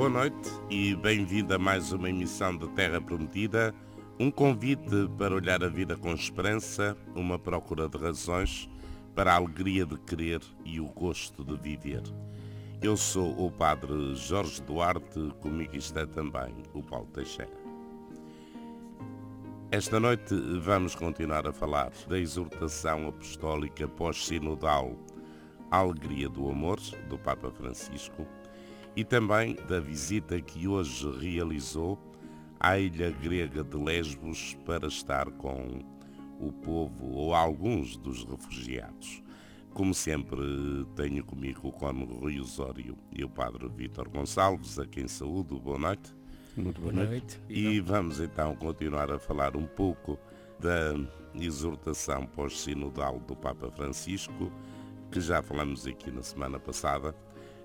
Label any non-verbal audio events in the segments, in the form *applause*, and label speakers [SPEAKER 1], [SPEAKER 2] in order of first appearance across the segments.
[SPEAKER 1] Boa noite e bem-vindo a mais uma emissão de Terra Prometida, um convite para olhar a vida com esperança, uma procura de razões para a alegria de querer e o gosto de viver. Eu sou o Padre Jorge Duarte, comigo está também o Paulo Teixeira. Esta noite vamos continuar a falar da exortação apostólica pós-sinodal Alegria do Amor, do Papa Francisco, e também da visita que hoje realizou à ilha grega de Lesbos para estar com o povo ou alguns dos refugiados. Como sempre, tenho comigo o Cônego Rui Osório e o Padre Vítor Gonçalves, a quem saúdo. Boa noite.
[SPEAKER 2] Muito boa noite.
[SPEAKER 1] E vamos então continuar a falar um pouco da exortação pós-sinodal do Papa Francisco, que já falamos aqui na semana passada,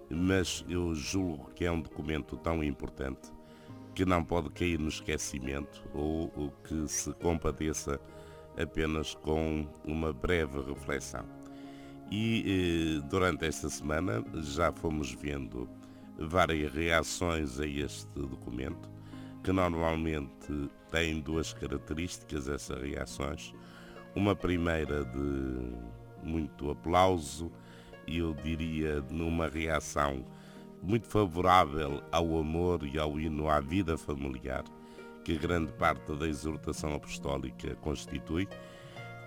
[SPEAKER 1] mas eu julgo que é um documento tão importante que não pode cair no esquecimento ou que se compadeça apenas com uma breve reflexão. E eh, durante esta semana já fomos vendo várias reações a este documento, que normalmente tem duas características, essas reações. Uma primeira de muito aplauso eu diria numa reação muito favorável ao amor e ao hino à vida familiar, que grande parte da exortação apostólica constitui,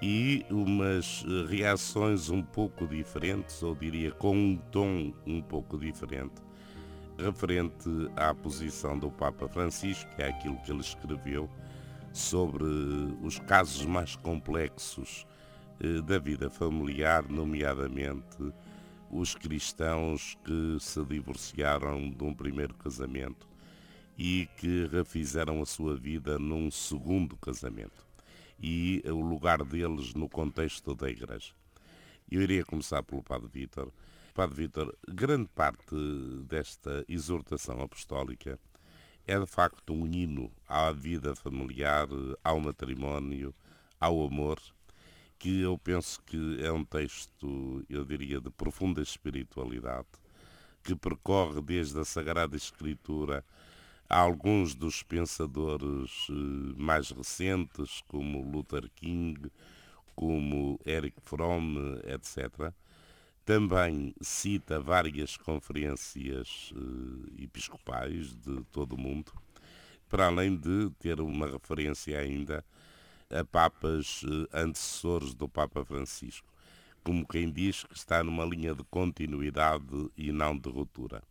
[SPEAKER 1] e umas reações um pouco diferentes, ou diria com um tom um pouco diferente, referente à posição do Papa Francisco, que é aquilo que ele escreveu sobre os casos mais complexos eh, da vida familiar, nomeadamente os cristãos que se divorciaram de um primeiro casamento e que refizeram a sua vida num segundo casamento e o lugar deles no contexto da Igreja. Eu iria começar pelo Padre Vítor. Padre Vítor, grande parte desta exortação apostólica é de facto um hino à vida familiar, ao matrimónio, ao amor, que eu penso que é um texto, eu diria, de profunda espiritualidade, que percorre desde a Sagrada Escritura a alguns dos pensadores eh, mais recentes, como Luther King, como Eric Fromm, etc. Também cita várias conferências eh, episcopais de todo o mundo, para além de ter uma referência ainda a papas eh, antecessores do Papa Francisco, como quem diz que está numa linha de continuidade e não de ruptura.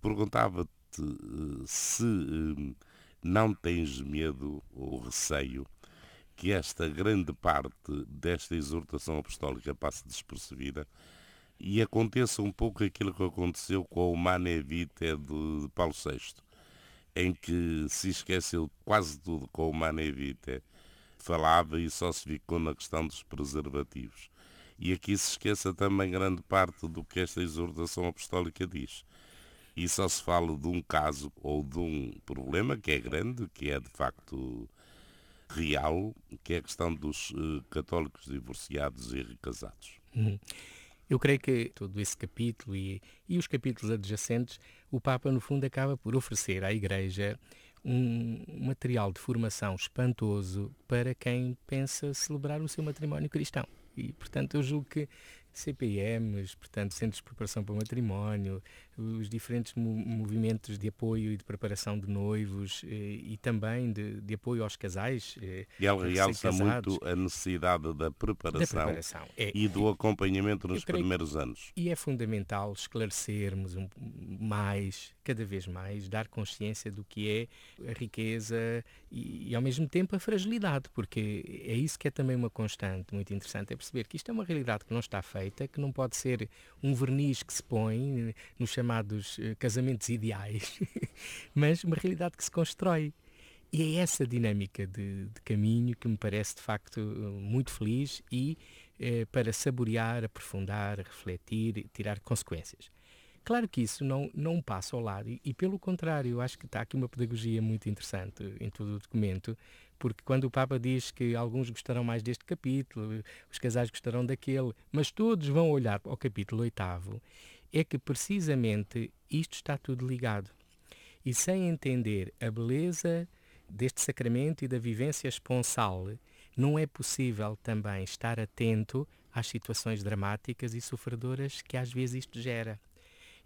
[SPEAKER 1] Perguntava-te eh, se eh, não tens medo ou receio que esta grande parte desta exortação apostólica passe despercebida e aconteça um pouco aquilo que aconteceu com o Mane Vitae de Paulo VI, em que se esqueceu quase tudo com o Mane Vitae falava e só se ficou na questão dos preservativos. E aqui se esqueça também grande parte do que esta exortação apostólica diz. E só se fala de um caso ou de um problema que é grande, que é de facto real, que é a questão dos uh, católicos divorciados e recasados.
[SPEAKER 2] Hum. Eu creio que todo esse capítulo e, e os capítulos adjacentes, o Papa, no fundo, acaba por oferecer à Igreja um material de formação espantoso para quem pensa celebrar o seu matrimónio cristão. E, portanto, eu julgo que CPMs, portanto, Centros de Preparação para o Matrimónio, os diferentes movimentos de apoio e de preparação de noivos e, eh, e também de, de, apoio aos casais.
[SPEAKER 1] Eh, e ele realça muito a necessidade da preparação, da preparação. É, e do acompanhamento nos primeiros anos.
[SPEAKER 2] E é fundamental esclarecermos um, mais, cada vez mais, dar consciência do que é a riqueza e, e ao mesmo tempo a fragilidade, porque é isso que é também uma constante muito interessante, é perceber que isto é uma realidade que não está feita, que não pode ser um verniz que se põe nos chamados uh, casamentos ideais, *laughs* mas uma realidade que se constrói. E é essa dinâmica de, de caminho que me parece de facto muito feliz e eh, para saborear, aprofundar, refletir, tirar consequências. Claro que isso não, não passa ao lado e, e, pelo contrário, acho que está aqui uma pedagogia muito interessante em todo o documento, porque quando o Papa diz que alguns gostarão mais deste capítulo, os casais gostarão daquele, mas todos vão olhar ao capítulo oitavo, é que precisamente isto está tudo ligado. E sem entender a beleza deste sacramento e da vivência esponsal, não é possível também estar atento às situações dramáticas e sofredoras que às vezes isto gera.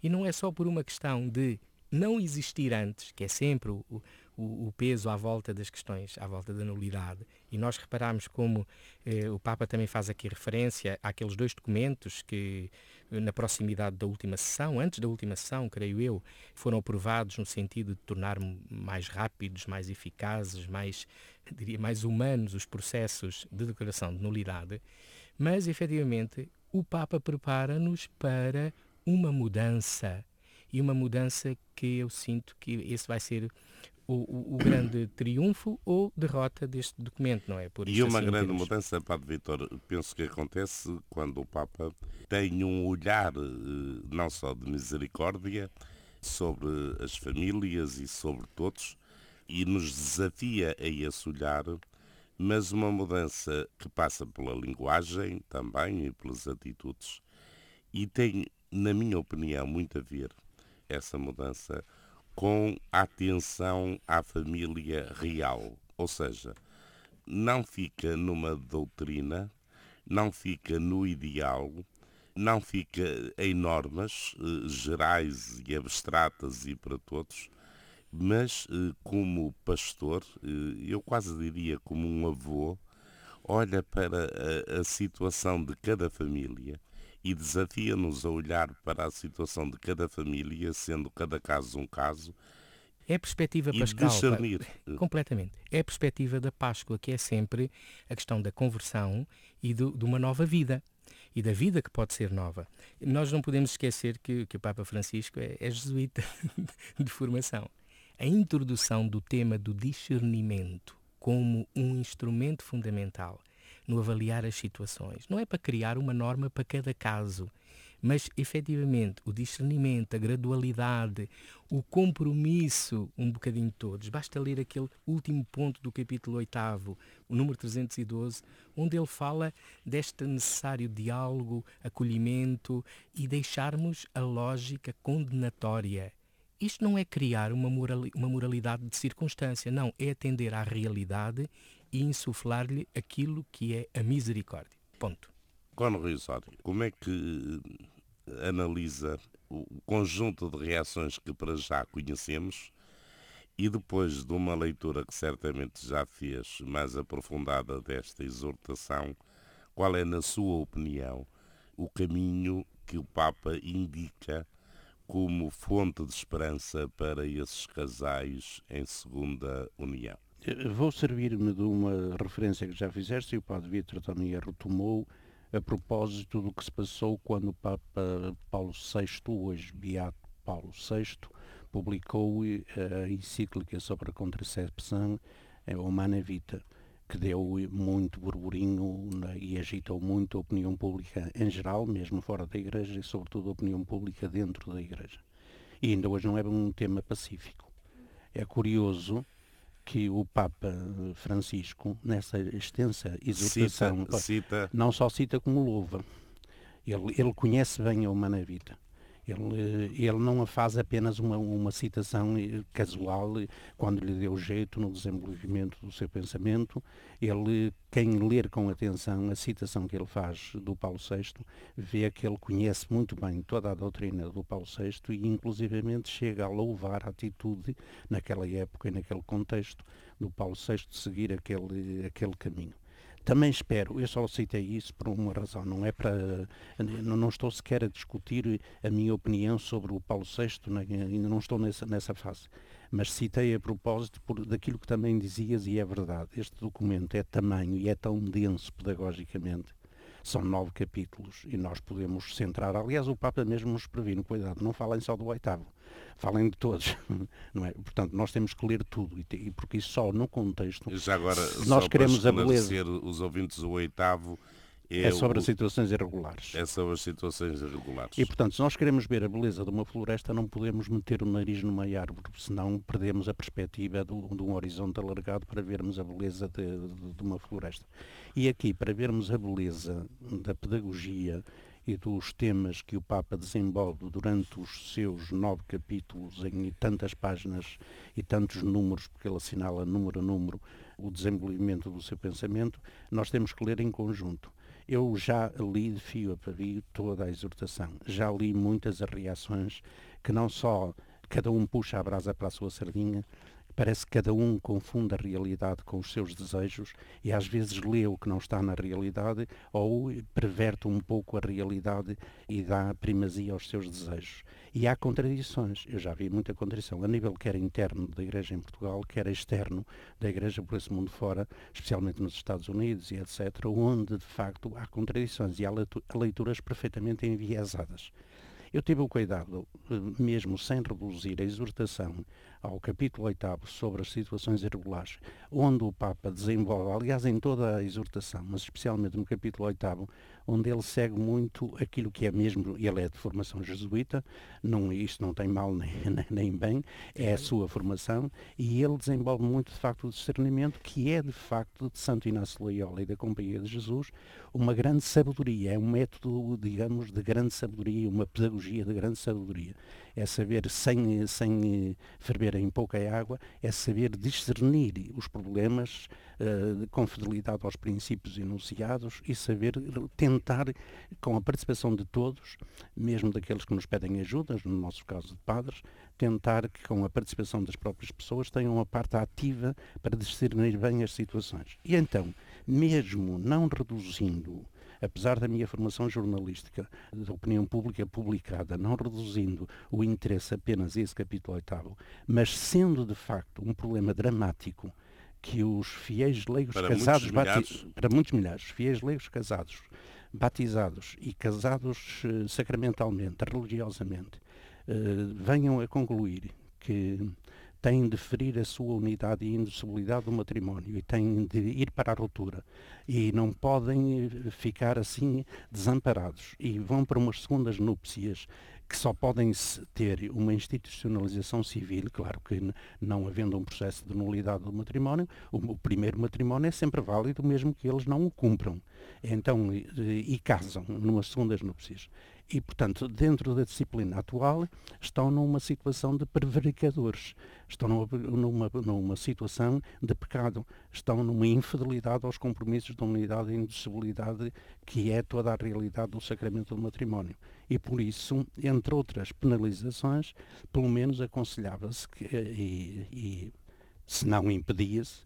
[SPEAKER 2] E não é só por uma questão de não existir antes, que é sempre o, o, o, peso à volta das questões, à volta da nulidade. E nós reparamos como eh, o Papa também faz aqui referência àqueles dois documentos que, na proximidade da última sessão, antes da última sessão, creio eu, foram aprovados no sentido de tornar mais rápidos, mais eficazes, mais, *laughs* diria, mais humanos os processos de declaração de nulidade. Mas, efetivamente, o Papa prepara-nos para uma mudança e uma mudança que eu sinto que esse vai ser o, o, grande triunfo ou derrota deste documento, não é?
[SPEAKER 1] Por e uma assim, grande termos... mudança, Padre Vitor, penso que acontece quando o Papa tem um olhar eh, não só de misericórdia sobre as famílias e sobre todos, e nos desafia a esse olhar, mas uma mudança que passa pela linguagem também e pelas atitudes. E tem, na minha opinião, muito a ver essa mudança com atenção à família real. Ou seja, não fica numa doutrina, não fica no ideal, não fica em normas eh, gerais e abstratas e para todos, mas eh, como pastor, eh, eu quase diria como um avô, olha para a, a situação de cada família e desafia-nos a olhar para a situação de cada família, sendo cada caso um caso.
[SPEAKER 2] É a perspectiva pascal. Discernir. Completamente. É a perspectiva da Páscoa, que é sempre a questão da conversão e do, de uma nova vida. E da vida que pode ser nova. Nós não podemos esquecer que, que o Papa Francisco é, é jesuíta *laughs* de formação. A introdução do tema do discernimento como um instrumento fundamental no avaliar as situações. Não é para criar uma norma para cada caso, mas efetivamente o discernimento, a gradualidade, o compromisso, um bocadinho todos. Basta ler aquele último ponto do capítulo 8, o número 312, onde ele fala deste necessário diálogo, acolhimento e deixarmos a lógica condenatória. Isto não é criar uma, moralidade de circunstância, não, é atender à realidade e insuflar-lhe aquilo que é a misericórdia. Ponto.
[SPEAKER 1] Cono Osório, como é que eh, analisa o conjunto de reações que para já conhecemos e depois de uma leitura que certamente já fez mais aprofundada desta exortação, qual é, na sua opinião, o caminho que o Papa indica como fonte de esperança para esses casais em segunda união?
[SPEAKER 3] Vou servir-me de uma referência que já fizeste e o Padre Vitor também a retomou a propósito do que se passou quando o Papa Paulo VI, hoje Beato Paulo VI, publicou eh, a encíclica sobre a contracepção Humana Vita, que deu muito burburinho e agitou muito a opinião pública em geral, mesmo fora da Igreja, e sobretudo a opinião pública dentro da Igreja. E ainda hoje não é um tema pacífico. É curioso que o Papa Francisco, nessa extensa exortação, cita, cita. não só cita como louva. Ele, ele conhece bem a Humana Vita. Ele, ele não a faz apenas uma, uma citação casual quando lhe deu jeito no desenvolvimento do seu pensamento. Ele, quem ler com atenção a citação que ele faz do Paulo VI, vê que ele conhece muito bem toda a doutrina do Paulo VI e inclusivamente chega a louvar a atitude naquela época e naquele contexto do Paulo VI de seguir aquele, aquele caminho. Também espero, eu só citei isso por uma razão, não é para. Não estou sequer a discutir a minha opinião sobre o Paulo VI, ainda não estou nessa, nessa fase. Mas citei a propósito por, daquilo que também dizias, e é verdade. Este documento é tamanho e é tão denso pedagogicamente são nove capítulos e nós podemos centrar. Aliás, o Papa mesmo nos previne, cuidado, não falem só do oitavo, falem de todos. *laughs* Não é? Portanto, nós temos que ler tudo e, porque só no contexto.
[SPEAKER 1] Já agora, nós queremos a beleza. os ouvintes, o oitavo
[SPEAKER 3] é, é, sobre o... as situações irregulares.
[SPEAKER 1] É sobre as situações irregulares.
[SPEAKER 3] E, portanto, se nós queremos ver a beleza de uma floresta, não podemos meter o nariz numa árvore, senão perdemos a perspectiva do, de um horizonte alargado para vermos a beleza de, de, de uma floresta. E aqui, para vermos a beleza da pedagogia e dos temas que o Papa desenvolve durante os seus nove capítulos em tantas páginas e tantos números, porque ele assinala número a número o desenvolvimento do seu pensamento, nós temos que ler em conjunto. Eu já li de fio a pavio toda a exortação, já li muitas reações que não só cada um puxa a brasa para a sua sardinha, Parece que cada um confunde a realidade com os seus desejos e às vezes lê o que não está na realidade ou perverte um pouco a realidade e dá primazia aos seus desejos. E há contradições, eu já vi muita contradição, a nível quer interno da Igreja em Portugal, quer externo da Igreja por esse mundo fora, especialmente nos Estados Unidos e etc., onde de facto há contradições e há leituras perfeitamente enviesadas. Eu tive o cuidado, eh, mesmo sem reduzir a exortação ao capítulo 8 sobre as situações irregulares, onde o Papa desenvolve, aliás, em toda a exortação, mas especialmente no capítulo 8, onde ele segue muito aquilo que é mesmo, ele é de formação jesuíta, não, isto não tem mal *laughs* nem, nem bem, é a sua formação, e ele desenvolve muito, de facto, o discernimento, que é, de facto, de Santo Inácio Loyola e da Companhia de Jesus, uma grande sabedoria, é um método, digamos, de grande sabedoria, uma pedagogia de grande sabedoria. É saber, sem, sem ferver em pouca água, é saber discernir os problemas uh, com fidelidade aos princípios enunciados e saber tentar, com a participação de todos, mesmo daqueles que nos pedem ajuda, no nosso caso de padres, tentar que com a participação das próprias pessoas tenham uma parte ativa para discernir bem as situações. E então, mesmo não reduzindo apesar da minha formação jornalística, da opinião pública publicada, não reduzindo o interesse apenas a esse capítulo oitavo, mas sendo de facto um problema dramático que os fiéis leigos
[SPEAKER 1] para
[SPEAKER 3] casados,
[SPEAKER 1] muitos
[SPEAKER 3] para muitos milhares, fiéis leigos casados, batizados e casados uh, sacramentalmente, religiosamente, uh, venham a concluir que têm de ferir a sua unidade e indissolubilidade do matrimónio e têm de ir para a ruptura e não podem eh, ficar assim desamparados e vão para umas segundas núpcias que só podem ter uma institucionalização civil, claro que não havendo um processo de nulidade do matrimónio, o, primeiro matrimónio é sempre válido mesmo que eles não o cumpram. Então, e, e casam numas segundas núpcias. E, portanto, dentro da disciplina atual, estão numa situação de prevaricadores, estão numa, numa, situação de pecado, estão numa infidelidade aos compromissos da unidade e indissolubilidade que é toda a realidade do sacramento do matrimónio. E, por isso, entre outras penalizações, pelo menos aconselhava-se e, e se não impedia-se,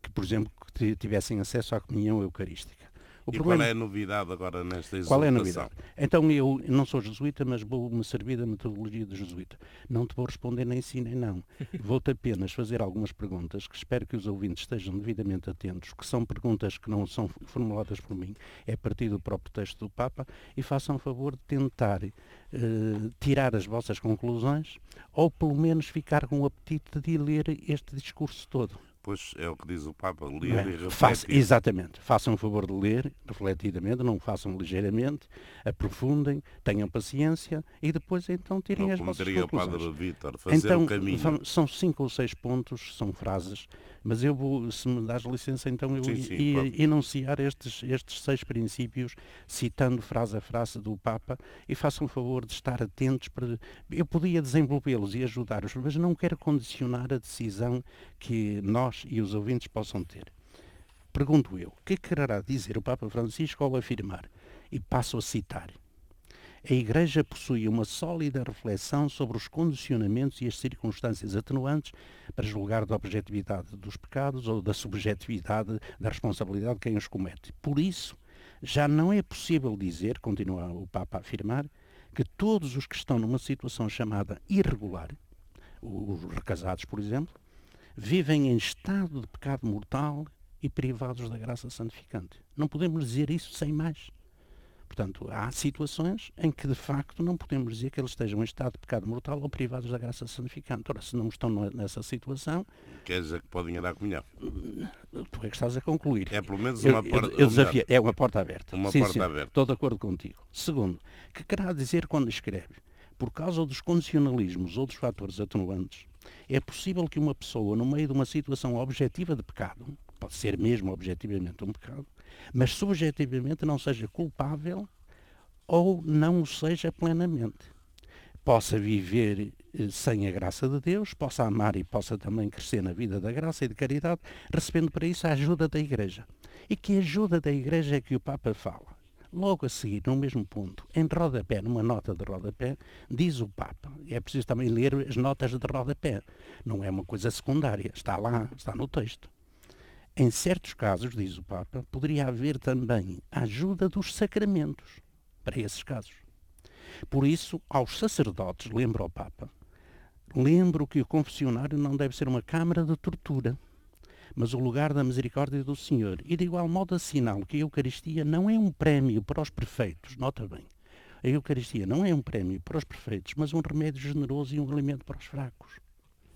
[SPEAKER 3] que, por exemplo, que tivessem acesso à comunhão eucarística.
[SPEAKER 1] O e problema... qual é a novidade agora nesta exortação?
[SPEAKER 3] Qual é a novidade? Então eu não sou jesuíta, mas vou-me servir da metodologia de jesuíta. Não te vou responder nem sim nem não. *laughs* Vou-te apenas fazer algumas perguntas que espero que os ouvintes estejam devidamente atentos, que são perguntas que não são formuladas por mim, é a partir do próprio texto do Papa, e façam o favor de tentar eh, tirar as vossas conclusões ou pelo menos ficar com o apetite de ler este discurso todo
[SPEAKER 1] depois é o que diz o Papa, ler é? e refletir.
[SPEAKER 3] Faça, exatamente. Façam o favor de ler refletidamente, não façam ligeiramente, aprofundem, tenham paciência e depois então tirem
[SPEAKER 1] não,
[SPEAKER 3] as vossas
[SPEAKER 1] conclusões. o Padre Vítor, fazer então, o caminho.
[SPEAKER 3] São cinco ou seis pontos, são frases, mas eu vou, se me dás licença, então eu ia enunciar estes, estes seis princípios, citando frase a frase do Papa, e façam o favor de estar atentos para... Eu podia desenvolvê-los e ajudar-os, mas não quero condicionar a decisão que nós e os ouvintes possam ter. Pergunto eu, o que quererá dizer o Papa Francisco ao afirmar, e passo a citar, a Igreja possui uma sólida reflexão sobre os condicionamentos e as circunstâncias atenuantes para julgar da objetividade dos pecados ou da subjetividade da responsabilidade de quem os comete. Por isso, já não é possível dizer, continua o Papa a afirmar, que todos os que estão numa situação chamada irregular, os recasados, por exemplo, vivem em estado de pecado mortal e privados da graça santificante. Não podemos dizer isso sem mais. Portanto, há situações em que, de facto, não podemos dizer que eles estejam em estado de pecado mortal ou privados da graça santificante. Ora, se não estão nessa situação...
[SPEAKER 1] Quer dizer que podem ir à comunhão?
[SPEAKER 3] Tu é que estás a concluir.
[SPEAKER 1] É pelo menos uma porta...
[SPEAKER 3] Eu, eu desafio, é uma porta aberta.
[SPEAKER 1] Uma
[SPEAKER 3] Sim,
[SPEAKER 1] porta
[SPEAKER 3] senhor,
[SPEAKER 1] aberta.
[SPEAKER 3] Estou de acordo contigo. Segundo, que querá dizer quando escreve? Por causa dos condicionalismos ou dos fatores atenuantes, é possível que uma pessoa, no meio de uma situação objetiva de pecado, pode ser mesmo objetivamente um pecado, mas subjetivamente não seja culpável ou não o seja plenamente. Possa viver eh, sem a graça de Deus, possa amar e possa também crescer na vida da graça e de caridade, recebendo para isso a ajuda da Igreja. E que ajuda da Igreja é que o Papa fala? Logo a seguir, no mesmo ponto, em rodapé, numa nota de rodapé, diz o Papa, é preciso também ler as notas de rodapé, não é uma coisa secundária, está lá, está no texto. Em certos casos, diz o Papa, poderia haver também a ajuda dos sacramentos para esses casos. Por isso, aos sacerdotes, lembra o Papa, lembro que o confessionário não deve ser uma câmara de tortura, mas o lugar da misericórdia do Senhor. E de igual modo assinalo que a Eucaristia não é um prémio para os perfeitos, nota bem. A Eucaristia não é um prémio para os perfeitos, mas um remédio generoso e um alimento para os fracos.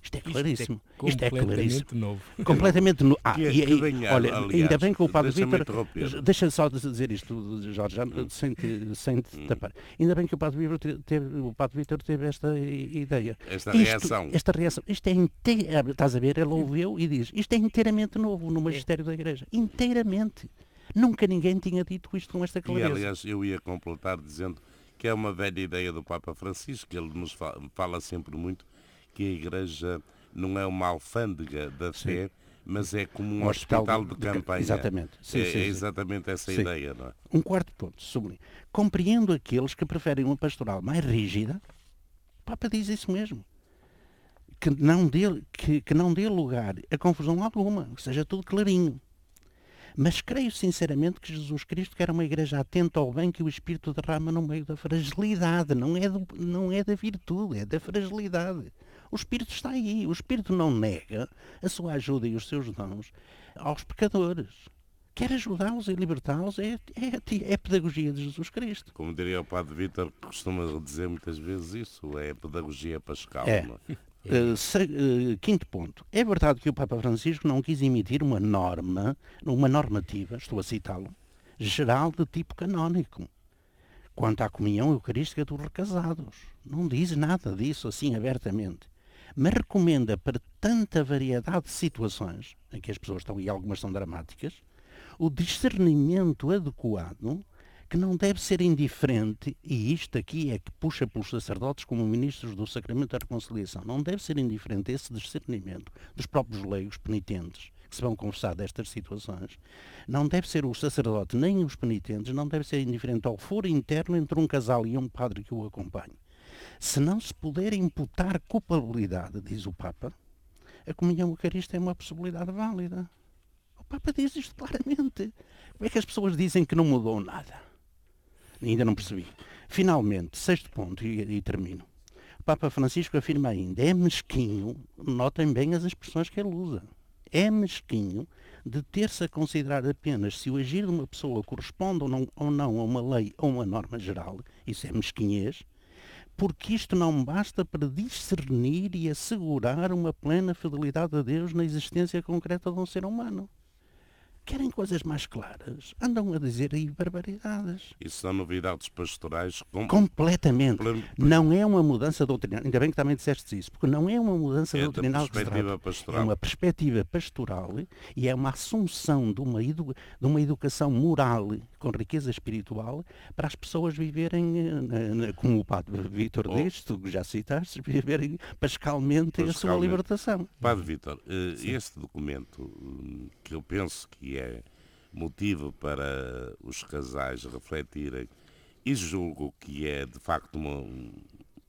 [SPEAKER 3] Isto é claríssimo.
[SPEAKER 2] Isto é, Isto é claríssimo. novo.
[SPEAKER 3] Completamente novo.
[SPEAKER 1] Ah, e, e, ganhar,
[SPEAKER 3] olha,
[SPEAKER 1] aliás,
[SPEAKER 3] ainda bem que o Padre Vítor. Deixa só dizer isto, Jorge, já, hum. sem, te, sem te hum. tapar. Ainda bem que o Padre Vítor teve, o Padre Vítor teve esta ideia.
[SPEAKER 1] Esta isto, reação.
[SPEAKER 3] Esta reação. Isto é inteira. Estás a ver? Ele ouviu e diz: Isto é inteiramente novo no magistério da Igreja. Inteiramente. Nunca ninguém tinha dito isto com esta clareza.
[SPEAKER 1] E, aliás, eu ia completar dizendo que é uma velha ideia do Papa Francisco, que ele nos fala, fala sempre muito que a Igreja não é uma alfândega da fé, mas é como um, um hospital, hospital, de, de campanha.
[SPEAKER 3] Exatamente. Sim,
[SPEAKER 1] é,
[SPEAKER 3] sim,
[SPEAKER 1] é exatamente essa ideia, não é?
[SPEAKER 3] Um quarto ponto, sobre compreendo aqueles que preferem uma pastoral mais rígida. O Papa diz isso mesmo. Que não dê, que, que não dê lugar a confusão alguma, que seja tudo clarinho. Mas creio sinceramente que Jesus Cristo quer uma igreja atenta ao bem que o Espírito derrama no meio da fragilidade. Não é, do, não é da virtude, é da fragilidade. O Espírito está aí. O Espírito não nega a sua ajuda e os seus dons aos pecadores. Quer ajudá-los e libertá-los é, é, é, a pedagogia de Jesus Cristo.
[SPEAKER 1] Como diria o Padre Vítor, que costuma dizer muitas vezes isso, é a pedagogia pascal.
[SPEAKER 3] É. Uh, *laughs* se, uh, quinto ponto. É verdade que o Papa Francisco não quis emitir uma norma, uma normativa, estou a citá-lo, geral de tipo canónico quanto à comunhão eucarística dos recasados. Não diz nada disso assim abertamente mas recomenda para tanta variedade de situações, em que as pessoas estão, e algumas são dramáticas, o discernimento adequado, que não deve ser indiferente, e isto aqui é que puxa pelos sacerdotes como ministros do Sacramento da Reconciliação, não deve ser indiferente esse discernimento dos próprios leigos penitentes que se vão conversar destas situações, não deve ser o sacerdote nem os penitentes, não deve ser indiferente ao foro interno entre um casal e um padre que o acompanhe. Se não se puder imputar culpabilidade, diz o Papa, a comunhão eucarística é uma possibilidade válida. O Papa diz isto claramente. Como é que as pessoas dizem que não mudou nada? Ainda não percebi. Finalmente, sexto ponto, e, e termino. O Papa Francisco afirma ainda, é mesquinho, notem bem as expressões que ele usa, é mesquinho de ter-se a considerar apenas se o agir de uma pessoa corresponde ou não, ou não a uma lei ou uma norma geral, isso é mesquinhez, porque isto não basta para discernir e assegurar uma plena fidelidade a Deus na existência concreta de um ser humano querem coisas mais claras, andam a dizer aí barbaridades.
[SPEAKER 1] Isso são novidades pastorais
[SPEAKER 3] com... completamente. Não é uma mudança doutrinal. Ainda bem que também disseste isso, porque não é uma mudança é doutrinal
[SPEAKER 1] perspectiva pastoral.
[SPEAKER 3] É uma perspectiva pastoral e é uma assunção de uma, edu... de uma educação moral com riqueza espiritual para as pessoas viverem, eh, como o Padre Vítor oh. diz, tu já citaste, *laughs* viverem pascalmente, pascalmente. a sua libertação.
[SPEAKER 1] Padre Vítor, eh, este documento hum, que eu penso que é motivo para os casais refletirem e julgo que é de facto uma,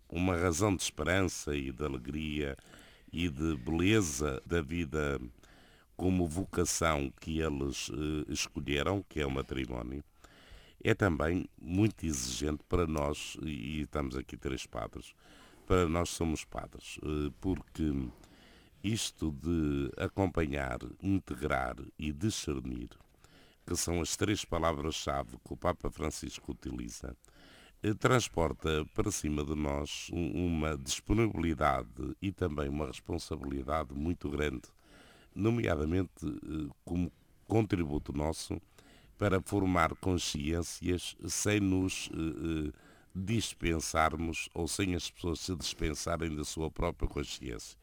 [SPEAKER 1] uma razão de esperança e de alegria e de beleza da vida como vocação que eles eh, escolheram, que é o matrimónio, é também muito exigente para nós, e, estamos aqui três padres, para nós somos padres, eh, porque isto de acompanhar, integrar e discernir, que são as três palavras-chave que o Papa Francisco utiliza, eh, transporta para cima de nós uma disponibilidade e também uma responsabilidade muito grande, nomeadamente eh, como contributo nosso para formar consciências sem nos eh, dispensarmos ou sem as pessoas se dispensarem da sua própria consciência.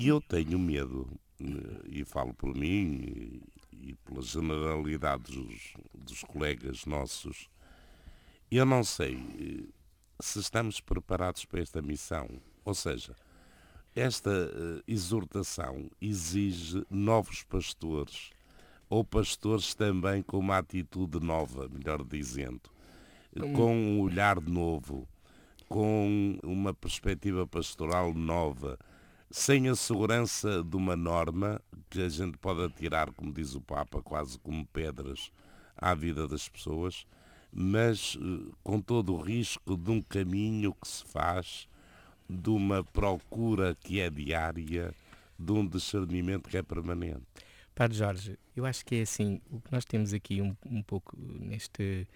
[SPEAKER 1] E eu tenho medo, eh, e falo por mim e pela generalidade dos, dos colegas nossos, Eu não sei eh, se estamos preparados para esta missão. Ou seja, esta uh, exortação exige novos pastores, ou pastores também com uma atitude nova, melhor dizendo, hum. com um olhar novo, com uma perspectiva pastoral nova, sem a segurança de uma norma que a gente pode atirar, como diz o Papa, quase como pedras à vida das pessoas, mas uh, com todo o risco de um caminho que se faz de uma procura que é diária, de um discernimento que é permanente.
[SPEAKER 2] Padre Jorge, eu acho que é assim, o que nós temos aqui um, um pouco neste,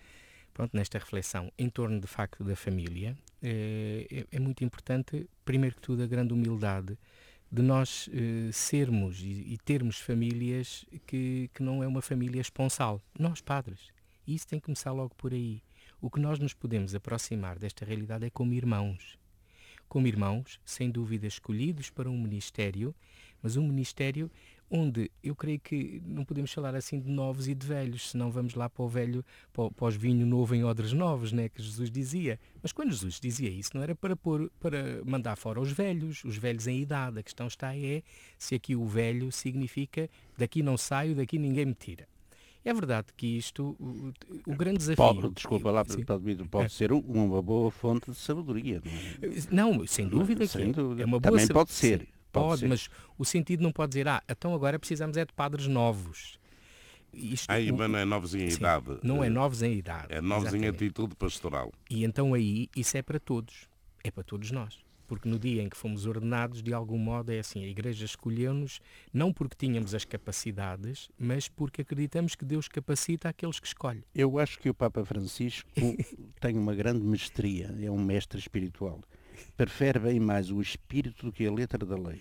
[SPEAKER 2] pronto, nesta reflexão em torno de facto da família, é, é, é muito importante, primeiro que tudo, a grande humildade de nós eh, sermos e, e, termos famílias que, que não é uma família esponsal, nós padres. E isso tem que começar logo por aí. O que nós nos podemos aproximar desta realidade é como irmãos como irmãos, sem dúvida escolhidos para um ministério, mas um ministério onde eu creio que não podemos falar assim de novos e de velhos, senão vamos lá para o velho, para, para os vinho novo em odres novos, né, que Jesus dizia. Mas quando Jesus dizia isso, não era para pôr, para mandar fora os velhos, os velhos em idade. A questão está é se aqui o velho significa daqui não saio, daqui ninguém me tira. É verdade que isto, o, o grande desafio...
[SPEAKER 3] Pode, desculpa lá, pode é. ser uma boa fonte de sabedoria.
[SPEAKER 2] Não, é? não sem dúvida sem que dúvida. é uma
[SPEAKER 3] boa Também pode ser.
[SPEAKER 2] Pode, mas o sentido não pode dizer, ah, então agora precisamos é de padres novos.
[SPEAKER 1] Isto, aí, mas não é novos em sim, idade.
[SPEAKER 2] Não é novos em idade.
[SPEAKER 1] É novos exatamente. em atitude pastoral.
[SPEAKER 2] E então aí, isso é para todos. É para todos nós porque no dia em que fomos ordenados, de algum modo é assim, a Igreja escolheu-nos não porque tínhamos as capacidades, mas porque acreditamos que Deus capacita aqueles que escolhe.
[SPEAKER 3] Eu acho que o Papa Francisco *laughs* tem uma grande mestria, é um mestre espiritual. Prefere bem mais o espírito do que a letra da lei.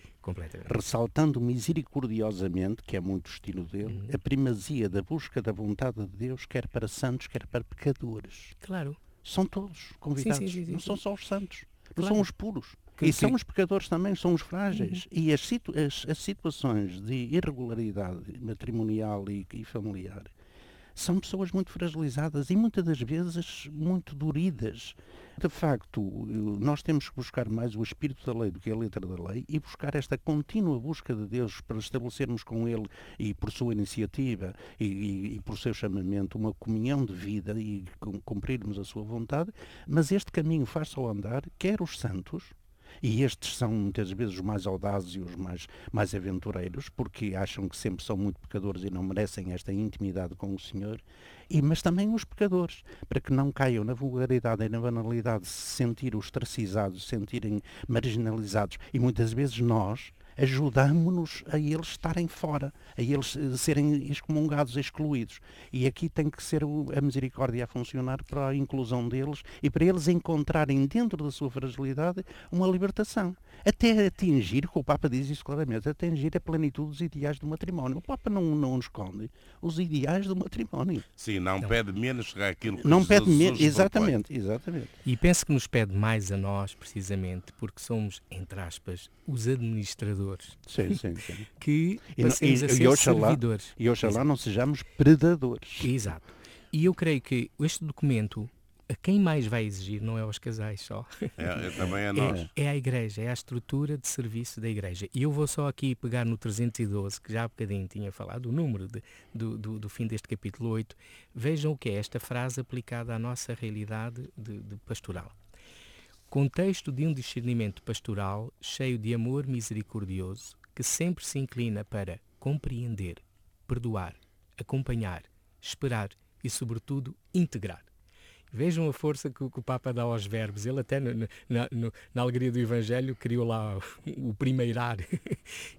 [SPEAKER 3] Ressaltando misericordiosamente, que é muito o estilo dele, uhum. a primazia da busca da vontade de Deus, quer para santos, quer para pecadores.
[SPEAKER 2] Claro.
[SPEAKER 3] São todos convidados, sim, sim, sim, não são só os santos. Claro. São os puros. Que, e são que... os pecadores também, são os frágeis. Uhum. E as, situ as, as, situações de irregularidade matrimonial e, e familiar são pessoas muito fragilizadas e muitas das vezes muito doridas. De facto, nós temos que buscar mais o espírito da lei do que a letra da lei e buscar esta contínua busca de Deus para estabelecermos com Ele e por sua iniciativa e, e, e por seu chamamento uma comunhão de vida e cumprirmos a sua vontade, mas este caminho faz só andar, quer os santos, e estes são muitas vezes os mais audazes e os mais, mais aventureiros, porque acham que sempre são muito pecadores e não merecem esta intimidade com o Senhor, e, mas também os pecadores, para que não caiam na vulgaridade e na banalidade, se sentirem ostracizados, se sentirem marginalizados. E muitas vezes nós, ajudamos-nos a eles estarem fora, a eles eh, serem excomungados, excluídos. E aqui tem que ser a misericórdia a funcionar para a inclusão deles e para eles encontrarem dentro da sua fragilidade uma libertação. Até atingir, que o Papa diz isso claramente, atingir a plenitude dos ideais do matrimónio. O Papa não, não esconde os ideais do matrimónio.
[SPEAKER 1] Sim, não, não. pede menos que aquilo que
[SPEAKER 3] Não pede menos, exatamente, exatamente.
[SPEAKER 2] E penso que nos pede mais a nós, precisamente, porque somos, entre aspas, os administradores
[SPEAKER 3] Sim, sim, sim. *laughs*
[SPEAKER 2] que passemos e, a ser e oxalá, servidores.
[SPEAKER 3] E oxalá Exato. não sejamos predadores.
[SPEAKER 2] Exato. E eu creio que este documento, a quem mais vai exigir não é aos casais só.
[SPEAKER 1] É, é também a *laughs* nós.
[SPEAKER 2] É, é a igreja, é a estrutura de serviço da igreja. E eu vou só aqui pegar no 312, que já há bocadinho tinha falado, o número de, do, do, do, fim deste capítulo 8. Vejam o que é esta frase aplicada à nossa realidade de, de pastoral contexto de um discernimento pastoral cheio de amor misericordioso que sempre se inclina para compreender, perdoar, acompanhar, esperar e, sobretudo, integrar. Vejam a força que, que o Papa dá aos verbos. Ele até no, na, no, na alegria do Evangelho criou lá *laughs* o primeirar.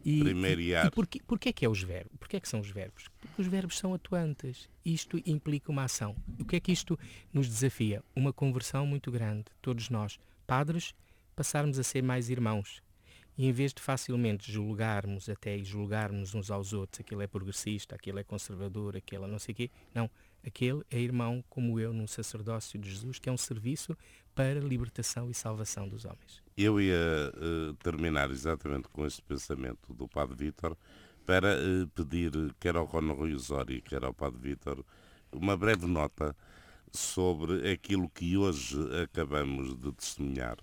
[SPEAKER 1] e, Primeiriar.
[SPEAKER 2] E, e porquê, porquê é que é os verbos? Porquê é que são os verbos? Porque os verbos são atuantes. Isto implica uma ação. O que é que isto nos desafia? Uma conversão muito grande, todos nós padres, passarmos a ser mais irmãos. E em vez de facilmente julgarmos até e julgarmos uns aos outros, aquele é progressista, aquele é conservador, aquele é não sei o quê, não, aquele é irmão como eu num sacerdócio de Jesus, que é um serviço para libertação e salvação dos homens.
[SPEAKER 1] Eu ia uh, terminar exatamente com este pensamento do Padre Vítor para uh, pedir, quer ao Cono Rui Osório, quer ao Padre Vítor, uma breve nota sobre aquilo que hoje acabamos de testemunhar,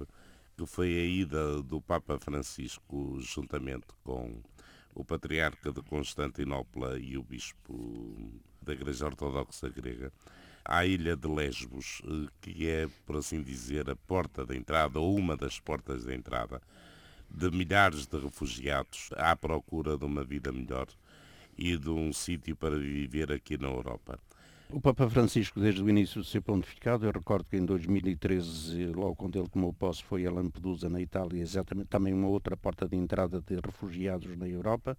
[SPEAKER 1] que foi a ida do Papa Francisco juntamente com o Patriarca de Constantinopla e o Bispo da Igreja Ortodoxa Grega, à ilha de Lesbos, eh, que é, por assim dizer, a porta de entrada, ou uma das portas de entrada, de milhares de refugiados à procura de uma vida melhor e de um sítio para viver aqui na Europa.
[SPEAKER 3] O Papa Francisco, desde o início do seu pontificado, eu recordo que em 2013, logo quando ele tomou posse, foi a Lampedusa, na Itália, exatamente também uma outra porta de entrada de refugiados na Europa,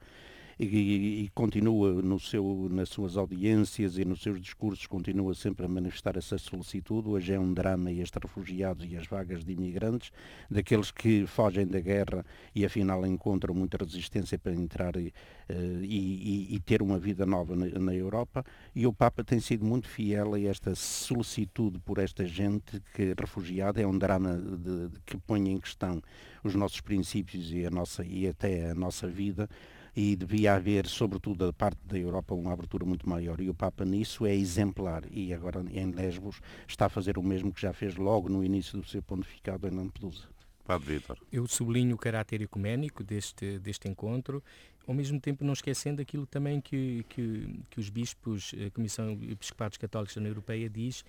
[SPEAKER 3] e, e, continua no seu, nas suas audiências e nos seus discursos, continua sempre a manifestar essa solicitude. Hoje é um drama estes refugiados e as vagas de imigrantes, daqueles que fogem da guerra e afinal encontram muita resistência para entrar e, eh, e, e ter uma vida nova na, na, Europa. E o Papa tem sido muito fiel a esta solicitude por esta gente que refugiada é um drama de, de, que põe em questão os nossos princípios e, a nossa, e até a nossa vida e devia haver, sobretudo da parte da Europa, uma abertura muito maior. E o Papa nisso é exemplar e agora em Lesbos está a fazer o mesmo que já fez logo no início do seu pontificado em Lampedusa.
[SPEAKER 1] Padre Vítor.
[SPEAKER 2] Eu sublinho o caráter ecuménico deste, deste encontro, ao mesmo tempo não esquecendo aquilo também que, que, que os bispos, a Comissão Episcopados Católicos da União Europeia diz,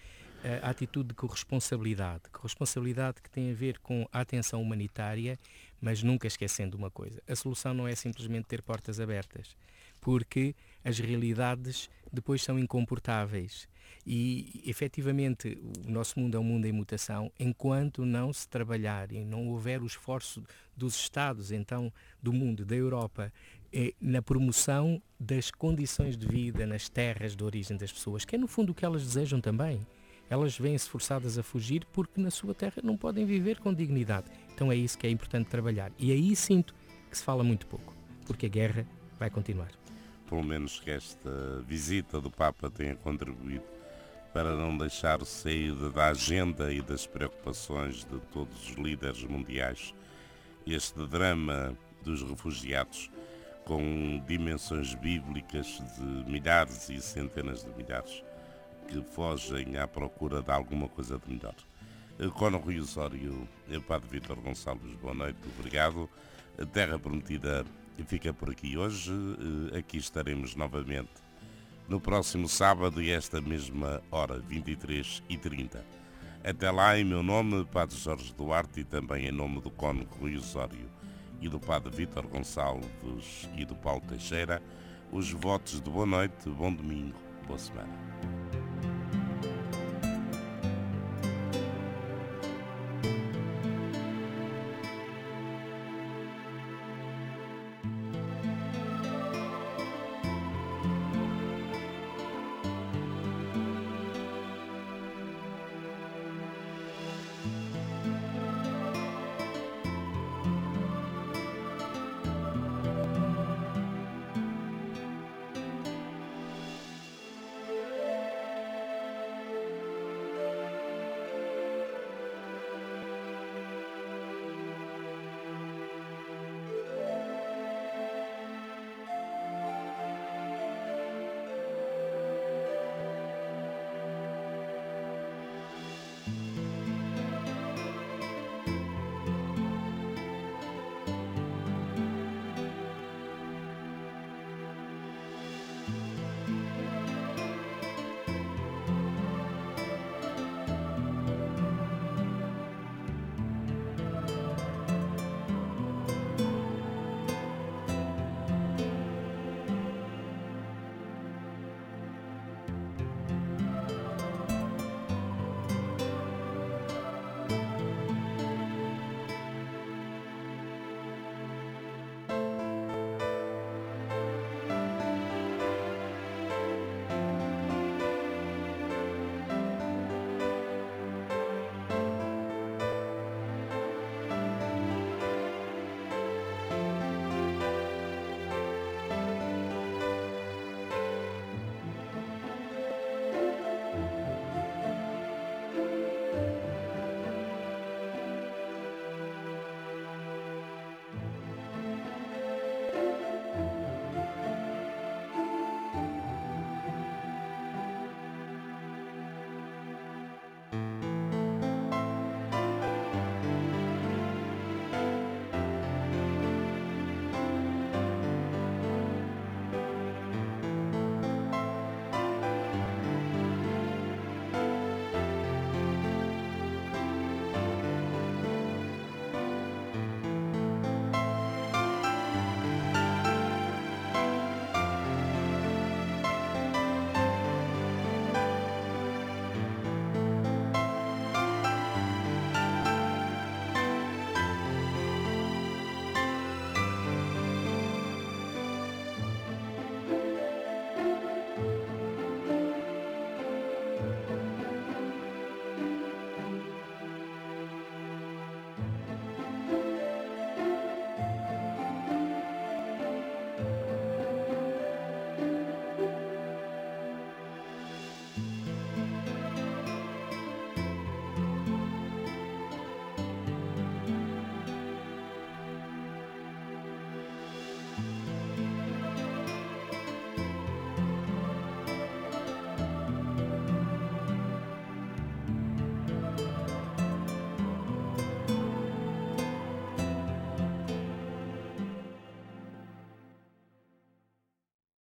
[SPEAKER 2] a atitude de corresponsabilidade. Corresponsabilidade que tem a ver com a atenção humanitária, mas nunca esquecendo uma coisa. A solução não é simplesmente ter portas abertas, porque as realidades depois são incomportáveis. E, efetivamente, o nosso mundo é um mundo em mutação. Enquanto não se trabalhar e não houver o esforço dos Estados, então, do mundo, da Europa, eh, na promoção das condições de vida nas terras de origem das pessoas, que é, no fundo, o que elas desejam também elas vêm-se forçadas a fugir porque na sua terra não podem viver com dignidade. Então é isso que é importante trabalhar. E aí sinto que se fala muito pouco, porque a guerra vai continuar.
[SPEAKER 1] Pelo menos que esta visita do Papa tenha contribuído para não deixar sair da agenda e das preocupações de todos os líderes mundiais este drama dos refugiados com dimensões bíblicas de milhares e centenas de milhares que fogem à procura de alguma coisa de melhor. Eh, Cono Rui Osório, eh, Padre Vítor Gonçalves, boa noite, obrigado. A Terra Prometida fica por aqui hoje. Eh, aqui estaremos novamente no próximo sábado e esta mesma hora, 23 e 30. Até lá, em meu nome, Padre Jorge Duarte e também em nome do Cono Rui Osório e do Padre Vítor Gonçalves e do Paulo Teixeira, os votos de boa noite, bom domingo, boa semana.